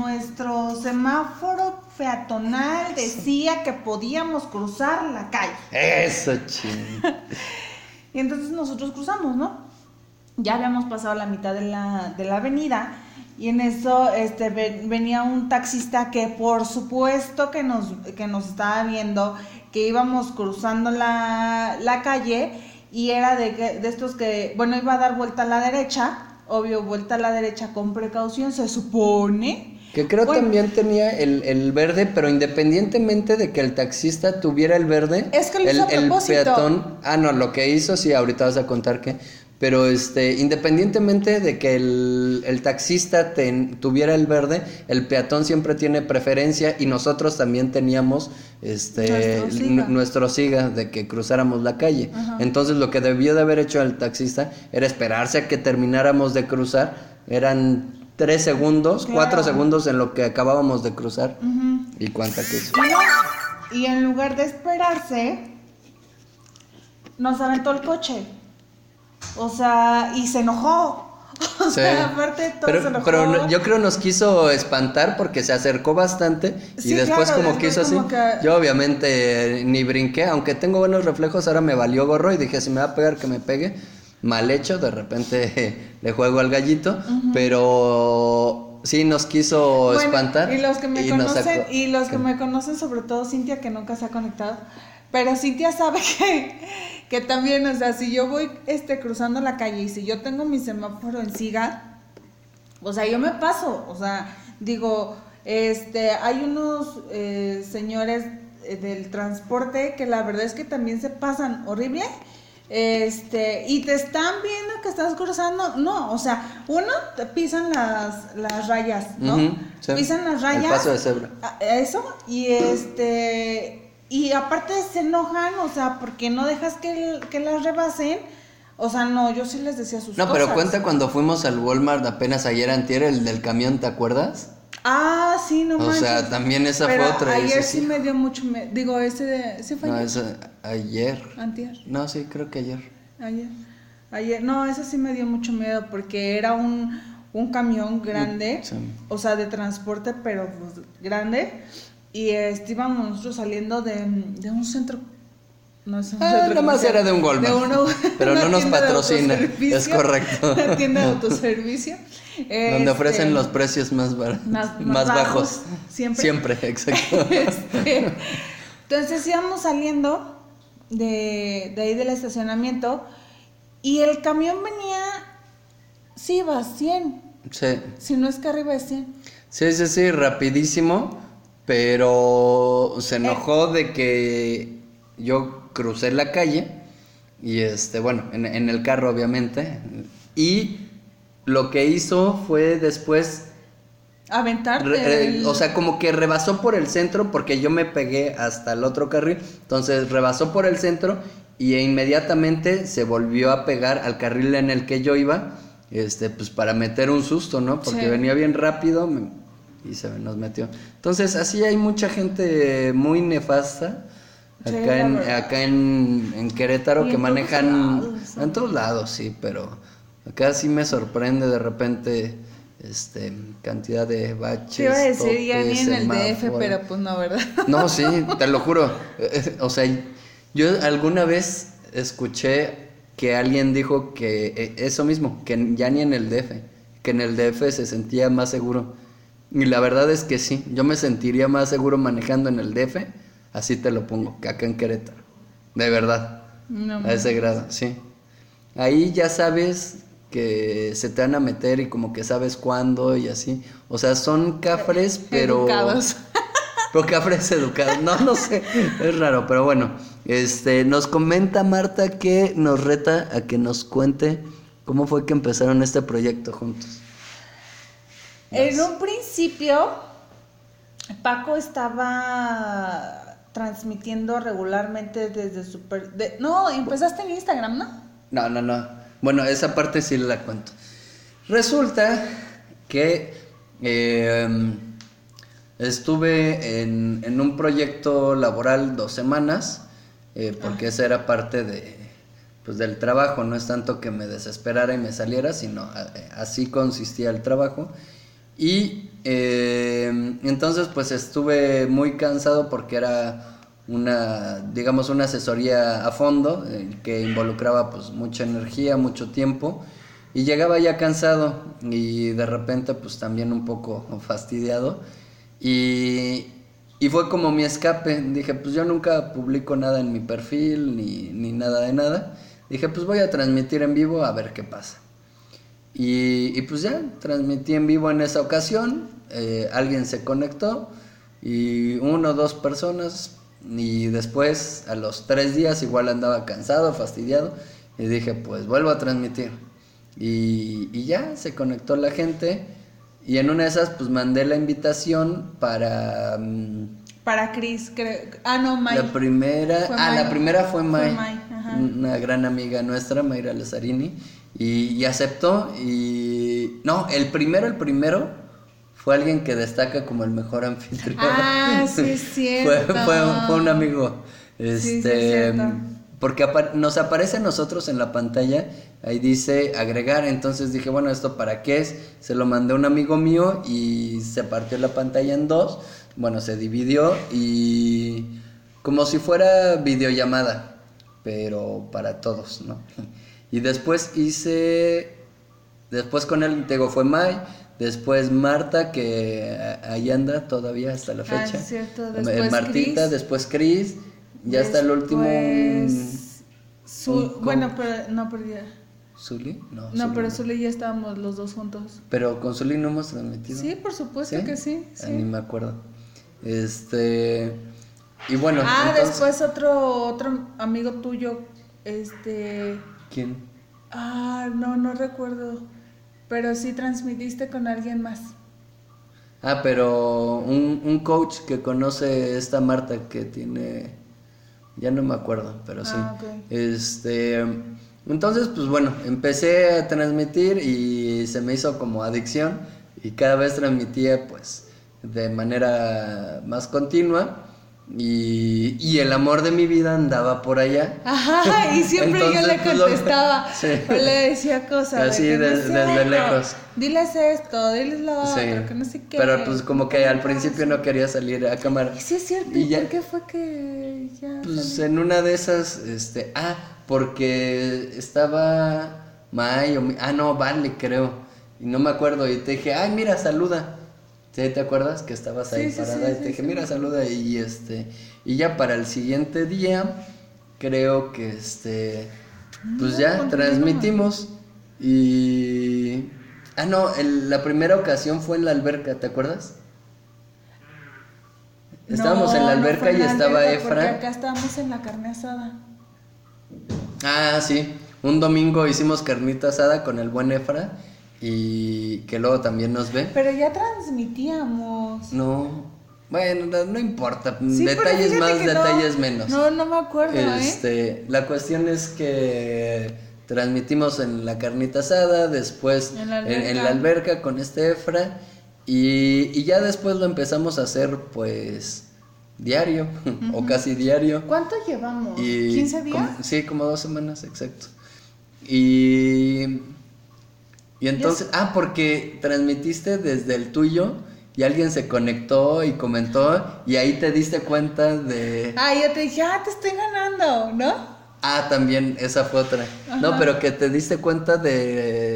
nuestro semáforo peatonal decía que podíamos cruzar la calle. Eso, ching. Y entonces nosotros cruzamos, ¿no? Ya habíamos pasado la mitad de la, de la avenida y en eso este, ven- venía un taxista que por supuesto que nos, que nos estaba viendo, que íbamos cruzando la, la calle y era de, que- de estos que, bueno, iba a dar vuelta a la derecha, obvio, vuelta a la derecha con precaución, se supone. Que creo Bueno. también tenía el, el verde, pero independientemente de que el taxista tuviera el verde, Es que lo el, hizo a el propósito. peatón, ah no, lo que hizo, sí, ahorita vas a contar que, pero este, independientemente de que el, el taxista ten- tuviera el verde, el peatón siempre tiene preferencia y nosotros también teníamos este Nuestro siga. n- nuestro siga de que cruzáramos la calle. Ajá. Entonces lo que debió de haber hecho el taxista era esperarse a que termináramos de cruzar, eran tres segundos, Claro. cuatro segundos en lo que acabábamos de cruzar. ¿Y cuánta que es? Y en lugar de esperarse, nos aventó el coche. O sea, y se enojó. O Sí. sea, aparte de todo pero, se enojó. pero yo creo nos quiso espantar porque se acercó bastante y Sí, después claro, como quiso como así. que- Yo obviamente eh, ni brinqué, aunque tengo buenos reflejos, ahora me valió gorro y dije si me va a pegar que me pegue. Mal hecho, de repente le juego al gallito, pero sí nos quiso Bueno, espantar. Y los que me conocen, y los que me conocen, sobre todo Cintia, que nunca se ha conectado. Pero Cintia sabe que, que también, o sea, si yo voy este, cruzando la calle y si yo tengo mi semáforo en siga, o sea, yo me paso. O sea, digo, este, hay unos eh, señores eh, del transporte que la verdad es que también se pasan horrible. Este, y te están viendo que estás cruzando, no, o sea, uno te pisan las, las rayas, ¿no? Sí. Pisan las El rayas. paso de cebra. a- Eso, y este, y aparte se enojan, o sea, porque no dejas que, que las rebasen. O sea, no, yo sí les decía sus No, cosas. pero cuenta cuando fuimos al Walmart apenas ayer antier, el del camión, ¿te acuerdas? Ah, sí, no O manches. sea, también esa Pero fue otra. Ayer sí me dio mucho, me- digo, ese de, ¿sí fue No, ayer? esa- ayer. Antier, No, sí, creo que ayer. ayer, ayer, no, ese sí me dio mucho miedo porque era un, un camión grande, Sí. o sea, de transporte, pero pues, grande, y este, íbamos nosotros saliendo de, de un centro, no es un Ah, nada más era de un Walmart. una- Pero una no nos de patrocina, es correcto. Una tienda de autoservicio. Donde Este, ofrecen los precios más, más- más, más bajos. bajos, siempre. Siempre, exacto. Este, entonces íbamos saliendo de, de ahí del estacionamiento y el camión venía, sí iba a 100, Sí. si no es que arriba de 100. Sí, sí, sí, rapidísimo, pero se enojó de que yo crucé la calle y este, bueno, en, en el carro obviamente, y lo que hizo fue después, Aventarte. re- eh, o sea, como que rebasó por el centro porque yo me pegué hasta el otro carril, entonces rebasó por el centro y inmediatamente se volvió a pegar al carril en el que yo iba, este, pues para meter un susto, ¿no? Porque Sí. venía bien rápido me- y se nos metió. Entonces, así hay mucha gente muy nefasta acá, en, acá en, en Querétaro que en todos manejan lados, en todos lados, sí, pero acá sí me sorprende de repente este cantidad de baches. Te iba a decir ya ni en el DF, pero pues no, ¿verdad? No, sí, te lo juro. Eh, O sea, yo alguna vez escuché que alguien dijo que eh, eso mismo, que ya ni en el DF, que en el DF se sentía más seguro. Y la verdad es que sí, yo me sentiría más seguro manejando en el DF, así te lo pongo, que acá en Querétaro. De verdad, No, a ese grado, sí. Ahí ya sabes que se te van a meter y como que sabes cuándo y así. O sea, son cafres, pero... Educados. Pero cafres educados. No, no sé. Es raro, pero bueno. Este, nos comenta Marta que nos reta a que nos cuente cómo fue que empezaron este proyecto juntos. En un principio, Paco estaba transmitiendo regularmente desde super... de- no, empezaste en Instagram, ¿no? No, no, no. Bueno, esa parte sí la cuento. Resulta que eh, estuve en, en un proyecto laboral dos semanas, eh, porque esa era parte de, pues, del trabajo. No es tanto que me desesperara y me saliera, sino a- así consistía el trabajo. Y eh, entonces pues estuve muy cansado porque era una, digamos, una asesoría a fondo eh, que involucraba pues mucha energía, mucho tiempo y llegaba ya cansado y de repente pues también un poco fastidiado y, y fue como mi escape. Dije, pues yo nunca publico nada en mi perfil ni, ni nada de nada. Dije, pues voy a transmitir en vivo a ver qué pasa. Y, y pues ya, transmití en vivo en esa ocasión. Eh, alguien se conectó y uno o dos personas. Y después, a los tres días, igual andaba cansado, fastidiado. Y dije, pues vuelvo a transmitir. Y, y ya, se conectó la gente. Y en una de esas, pues mandé la invitación para... mm, Para Chris, creo. Ah, no, May. la primera, Fue ah, May. la primera fue Fue May, May, ajá. una gran amiga nuestra, Mayra Lazzarini, y, y aceptó. Y no, el primero, el primero fue alguien que destaca como el mejor anfitrión. Ah, sí es fue, cierto. fue, fue un amigo. Sí, sí, Este, es cierto. porque apa- nos aparece a nosotros en la pantalla, ahí dice agregar, entonces dije, bueno, ¿esto para qué es? Se lo mandé a un amigo mío y se partió la pantalla en dos, bueno, se dividió y como si fuera videollamada, pero para todos, ¿no? Y después hice, después con él, te digo, fue May, después Marta, que ahí anda todavía hasta la Ah, fecha. es cierto, Eh, después Martita, Chris. después Chris, ya está el último... Su- un bueno, pero no, pero ya. ¿Zuli? No, No, Zuli pero solo ya estábamos los dos juntos. Pero con Zuli no hemos transmitido. Sí, por supuesto que sí. Ah, sí. ni me acuerdo. Este. Y bueno. ah, entonces- después otro otro amigo tuyo, este, ¿Quién? ah, no, no recuerdo, pero sí transmitiste con alguien más. Ah, pero un, un coach que conoce esta Marta que tiene. Ya no me acuerdo, pero sí. Ah. Este. Entonces, pues bueno, empecé a transmitir y se me hizo como adicción. Y cada vez transmitía, pues, de manera más continua. Y, y el amor de mi vida andaba por allá. Ajá, y siempre yo le pues, lo- contestaba, Sí. o le decía cosas. de Así, no sé desde lejos. Diles esto, diles lo Sí. otro, que no sé qué. Pero pues como que al principio no quería salir a cámara. Y sí es cierto, Y ¿y ya- por qué fue que ya Pues en una de esas, este, ah, porque estaba May o ah, no, Vale, creo. Y no me acuerdo. Y te dije, ay, mira, saluda. ¿Sí te acuerdas que estabas ahí Sí, parada? sí, y te dije, mira, saluda. Y este, y ya para el siguiente día, creo que este, pues No, ya transmitimos. Y. Ah, no, el- la primera ocasión fue en la alberca, ¿te acuerdas? Estábamos en la no alberca y estaba alberca, Porque Efra. acá estábamos en la carne asada. Ah, sí. Un domingo hicimos carnita asada con el buen Efra y que luego también nos ve. Pero ya transmitíamos. No, bueno, no, no importa. Sí, detalles más, no- detalles menos. No, no me acuerdo, ¿eh? Este, la cuestión es que transmitimos en la carnita asada, después En la en, en alberca. la alberca con este Efra y, y ya después lo empezamos a hacer pues diario o casi diario. ¿Cuánto llevamos? Y ¿15 días? como- sí, como dos semanas, exacto. Y, y entonces, ah, porque transmitiste desde el tuyo y alguien se conectó y comentó y ahí te diste cuenta de... Ah, yo te dije, ah, te estoy ganando, ¿no? Ah, también, esa fue otra. No, pero que te diste cuenta de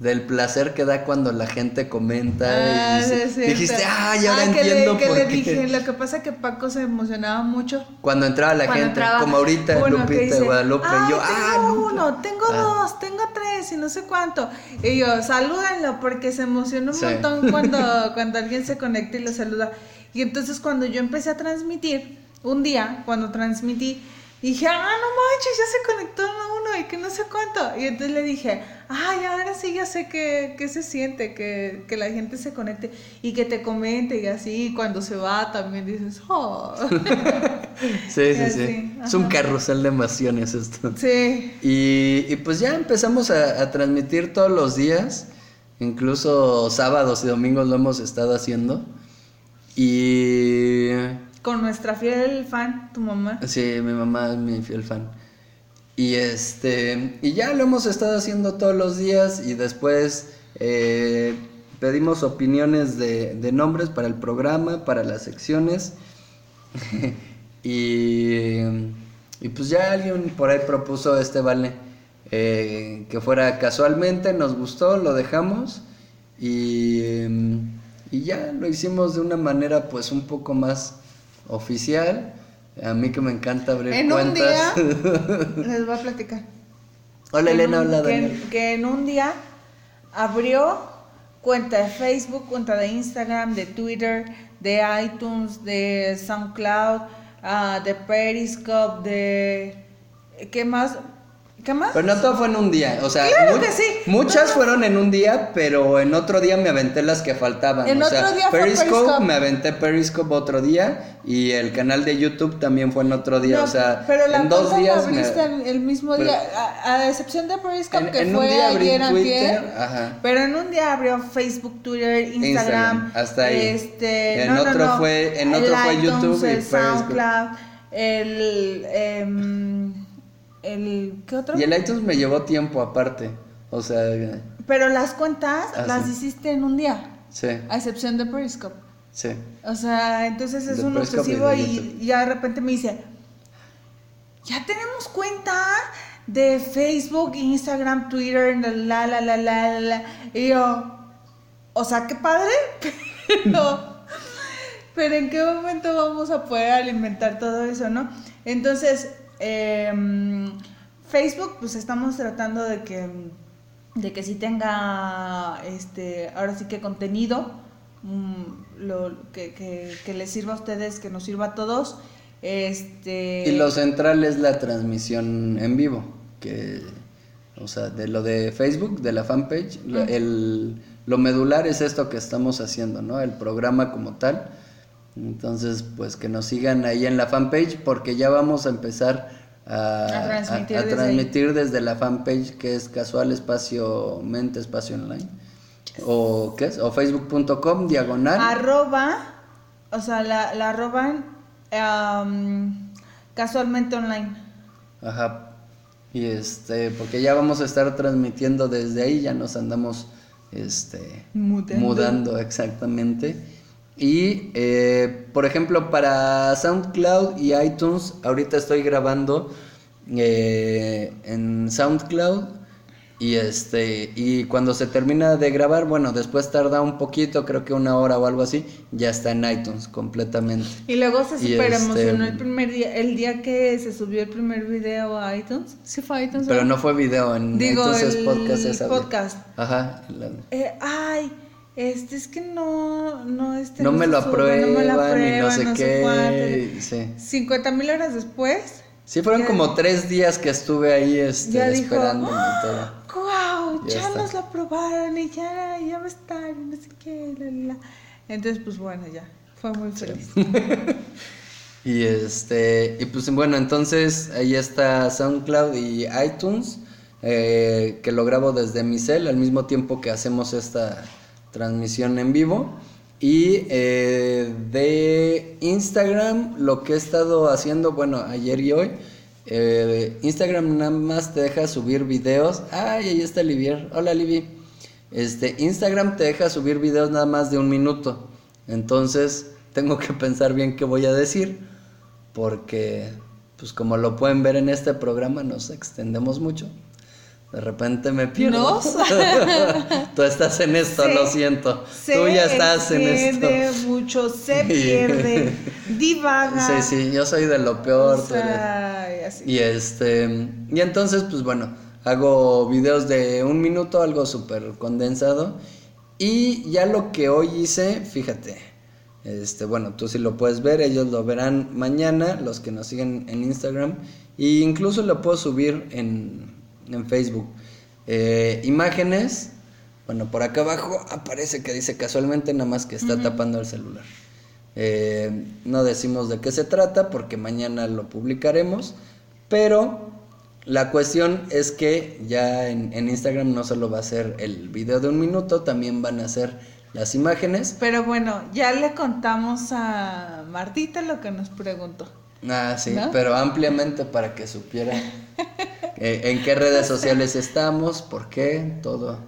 del placer que da cuando la gente comenta Ah, y sí, dice- es cierto. dijiste, ah, ya ahora que entiendo le, que por le qué. dije, lo que pasa que Paco se emocionaba mucho. Cuando entraba la cuando gente, entraba como ahorita Lupita dice, Guadalupe, "Ay, y yo, tengo ah, Lupe". uno, tengo Ah. dos, tengo tres y no sé cuánto. Y yo, salúdenlo porque se emociona un Sí. montón cuando, cuando alguien se conecta y lo saluda. Y entonces cuando yo empecé a transmitir, un día, cuando transmití, dije, ah, no manches, ya se conectó uno y que no sé cuánto. Y entonces le dije, ay, ahora sí ya sé que, que se siente, que, que la gente se conecte y que te comente y así, y cuando se va también dices, oh. Sí, sí, sí. Es un carrusel de emociones esto. sí. Y, y pues ya empezamos a, a transmitir todos los días, incluso sábados y domingos lo hemos estado haciendo. Y Con nuestra fiel fan, tu mamá. sí, mi mamá es mi fiel fan. Y este, y ya lo hemos estado haciendo todos los días y después eh, pedimos opiniones de, de nombres para el programa, para las secciones. y, y pues ya alguien por ahí propuso este vale eh, que fuera casualmente, nos gustó, lo dejamos y, y ya lo hicimos de una manera pues un poco más oficial. A mí que me encanta abrir En un cuentas. día, les voy a platicar. hola en Elena, un- hola Daniel. que en un día abrió cuenta de Facebook, cuenta de Instagram, de Twitter, de iTunes, de SoundCloud, ah, de Periscope, de... ¿Qué más? ¿Qué más? Pero no todo fue en un día, o sea, Claro que sí. muchas No. fueron en un día, pero en otro día me aventé las que faltaban. En o sea, otro día fue Periscope, Periscope. me aventé Periscope otro día y el canal de YouTube también fue en otro día, No, o sea, pero la en dos días me- abriste el, mismo Pero- día, a, a excepción de Periscope En- que en un fue ayer Twitter, antier, ajá. pero en un día abrió Facebook, Twitter, Instagram, Instagram, hasta ahí. este, En no, otro no, fue- en otro fue YouTube y Periscope. SoundCloud, el, em, el, ¿qué otro? Y el iTunes me llevó tiempo aparte, o sea, Pero las cuentas Ah, las sí. hiciste en un día, sí, a excepción de Periscope. sí. O sea, entonces es De un Periscope obsesivo y, ya de repente me dice, ya tenemos cuenta de Facebook, Instagram, Twitter, la la la la la. la". Y yo, o sea, qué padre, pero, pero en qué momento vamos a poder alimentar todo eso, ¿no? Entonces, em, Facebook, pues estamos tratando de que, de que sí tenga, este, ahora sí que contenido, mm, lo, que, que, que les sirva a ustedes, que nos sirva a todos. Este, Y lo central es la transmisión en vivo, que, o sea, de lo de Facebook, de la fanpage, el, lo medular es esto que estamos haciendo, ¿no? El programa como tal. Entonces, pues que nos sigan ahí en la fanpage porque ya vamos a empezar a, A transmitir a- a desde transmitir desde la fanpage que es casual espacio mente espacio online. O qué es? O facebook.com diagonal. arroba, o sea, la, la arroban am, casualmente online. Ajá. Y este, porque ya vamos a estar transmitiendo desde ahí, ya nos andamos este Mudando. mudando exactamente. Y eh, por ejemplo, para SoundCloud y iTunes, ahorita estoy grabando eh, en SoundCloud. Y este, y cuando se termina de grabar, bueno, después tarda un poquito, creo que una hora o algo así, ya está en iTunes completamente. Y luego se super este- emocionó el primer día, el día que se subió el primer video a iTunes. Sí fue a iTunes. Pero ¿verdad? no fue video, en Digo, iTunes es el podcast. es podcast. Ajá. la- Eh, ay, este es que no, no, este no me se lo sube, aprueban, no me lo y no sé no qué. sí. 50 mil horas después. Sí, fueron Ya- como tres días que estuve ahí este, Ya dijo, esperando y todo. ¡Guau! Ya nos lo aprobaron y ya, ya a estar y no sé qué. la, la, la. Entonces, pues bueno, ya. Fue muy feliz. Y este, y pues bueno, entonces ahí está SoundCloud y iTunes, eh, que lo grabo desde mi cel al mismo tiempo que hacemos esta transmisión en vivo. Y eh, de Instagram, lo que he estado haciendo, bueno, ayer y hoy, eh, Instagram nada más te deja subir videos. Ay, ahí está Livier. Hola, Livi. Este, Instagram te deja subir videos nada más de un minuto. Entonces, tengo que pensar bien qué voy a decir. Porque, pues como lo pueden ver en este programa, nos extendemos mucho. De repente me pierdo. Tú estás en esto, Se- lo siento. Tú ya estás en esto. mucho, se pierde, divaga. Sí, sí, yo soy de lo peor. O tú eres- sea. Y este, y entonces, pues bueno, hago videos de un minuto, algo súper condensado. Y ya lo que hoy hice, fíjate, este, bueno, tú sí lo puedes ver, ellos lo verán mañana, los que nos siguen en Instagram. E incluso lo puedo subir en, en Facebook. Eh, imágenes, bueno, por acá abajo aparece que dice casualmente nada más que está tapando el celular. Eh, no decimos de qué se trata porque mañana lo publicaremos, pero la cuestión es que ya en, en Instagram no solo va a ser el video de un minuto, también van a ser las imágenes. Pero bueno, ya le contamos a Martita lo que nos preguntó. Ah, sí, ¿No? pero ampliamente para que supiera en qué redes sociales estamos, por qué, todo.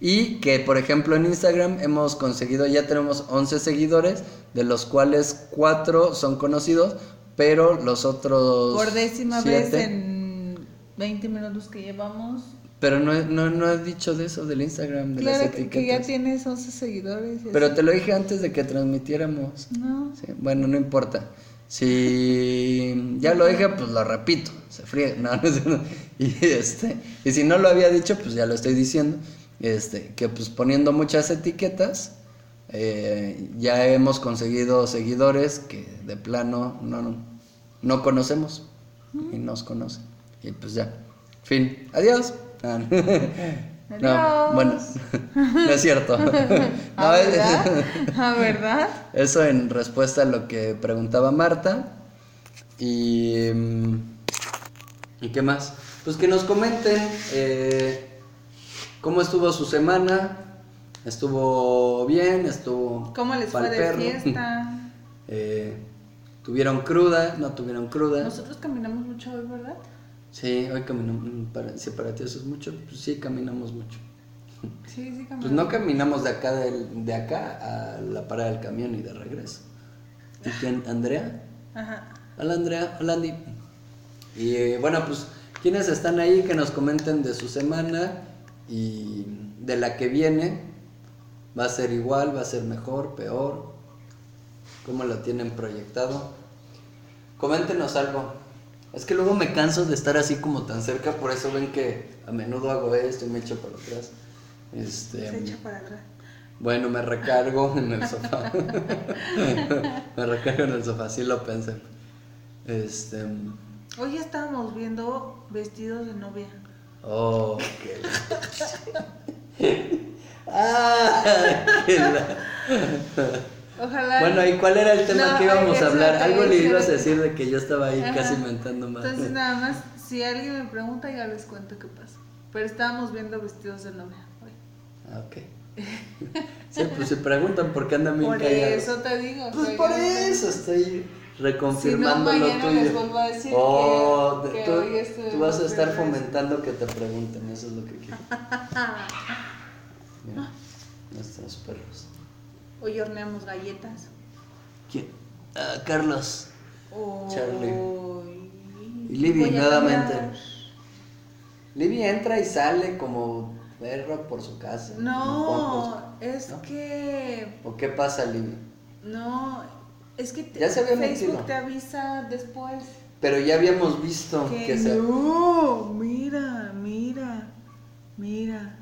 Y que, por ejemplo, en Instagram hemos conseguido, ya tenemos 11 seguidores, de los cuales 4 son conocidos, pero los otros... Por décima vez en 20 minutos que llevamos. Pero no, no, no he dicho de eso, del Instagram, de Claro las que, que ya etiquetas. tienes 11 seguidores. Pero así. te lo dije antes de que transmitiéramos. No. Sí, bueno, no importa. Si ya lo dije, pues lo repito. Se fríe. No, no, es- no. Y, este, y si no lo había dicho, pues ya lo estoy diciendo. Este, que pues poniendo muchas etiquetas, eh, ya hemos conseguido seguidores que de plano no, no, no conocemos y nos conocen. Y pues ya. Fin. Adiós. Ah, no. Adiós. bueno, no es cierto. ¿A No, es- verdad? ¿A verdad? eso en respuesta a lo que preguntaba Marta. Y. ¿Y qué más? Pues que nos comenten eh, cómo estuvo su semana. ¿Estuvo bien? ¿Estuvo. ¿Cómo les fue de perro? fiesta? Eh, ¿Tuvieron cruda? ¿No tuvieron cruda? Nosotros caminamos mucho hoy, ¿verdad? Sí, hoy caminamos. mm, Para, si para ti eso es mucho, pues sí, caminamos mucho. Sí, sí, caminamos. Pues no caminamos de acá, del- de acá a la parada del camión y de regreso. ¿Y quién? ¿Andrea? Ajá. Hola Andrea, hola Andy. Y eh, bueno, pues quienes están ahí que nos comenten de su semana y de la que viene. ¿Va a ser igual? ¿Va a ser mejor? ¿Peor? ¿Cómo lo tienen proyectado? Coméntenos algo. Es que luego me canso de estar así como tan cerca, por eso ven que a menudo hago esto y me echo para atrás. Este, Se echa para atrás. bueno, me recargo en el sofá. me recargo en el sofá, sí lo pensé. Este. Hoy estábamos viendo vestidos de novia. Oh, qué ah, qué la- Ojalá. Bueno, ¿y cuál era el tema No, que íbamos a hablar? Algo le ibas a decir de que yo estaba ahí Ajá. casi mentando más. Entonces, nada más, si alguien me pregunta, ya les cuento qué pasó. Pero estábamos viendo vestidos de novia hoy. Ah, ok. Sí, pues se preguntan por qué andan bien Por callados. eso te digo. Pues por eso estoy Si no, reconfirmando lo tuyo. les vuelvo a decir Oh, que, que tú, hoy tú vas a estar fomentando que te pregunten, eso es lo que quiero. Mira, nuestros perros. Hoy horneamos galletas. ¿Quién? Ah, Carlos. Charlie. Y Libby, nuevamente. Libby entra y sale como perro por su casa. No, es ¿no? que. ¿O qué pasa, Libby? No, es que te- Ya se había Facebook metido. te avisa después. Pero ya habíamos visto Que que se... no, mira, mira, mira.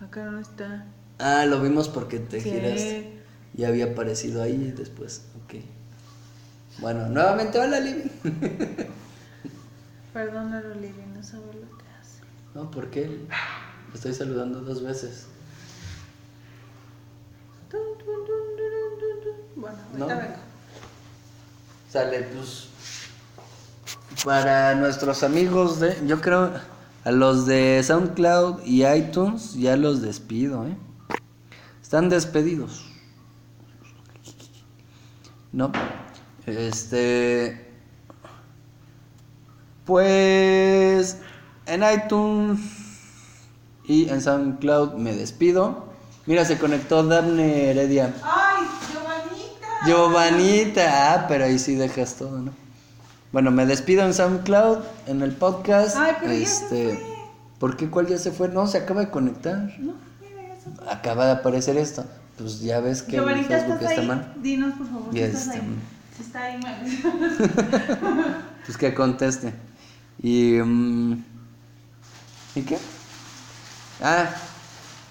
Acá no está. Ah, lo vimos porque te Sí. giraste. Ya había aparecido ahí después. Ok. Bueno, nuevamente, hola, Libby. Perdónalo, Libby, no sabe lo que hace. No, ¿por qué? Le estoy saludando dos veces. Bueno, No. ahorita vengo. Sale, pues. Para nuestros amigos de. Yo creo. A los de SoundCloud y iTunes ya los despido, ¿eh? Están despedidos. ¿No? Este. Pues. En iTunes y en SoundCloud me despido. Mira, se conectó Daphne Heredia. ¡Ay, Giovanita! Ah, pero ahí sí dejas todo, ¿no? Bueno, me despido en SoundCloud, en el podcast. Ay, pero ya se este, fue. ¿Por qué? ¿Cuál ya se fue? No, se acaba de conectar. No, mira, ya se fue. Acaba de aparecer esto. Pues ya ves que Giovanita, Facebook ¿estás está ahí? mal. Dinos, por favor, Y si estás ahí. Si está ahí, me Pues que conteste. Y. mm, ¿Y qué? Ah,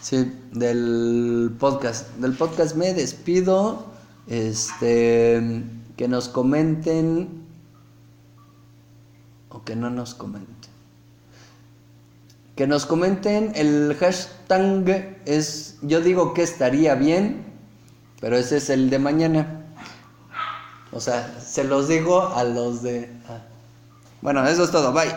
sí, del podcast. Del podcast me despido. Este. Que nos comenten. O que no nos comenten. Que nos comenten. El hashtag es. Yo digo que estaría bien. Pero ese es el de mañana. O sea, se los digo a los de. Bueno, eso es todo. Bye.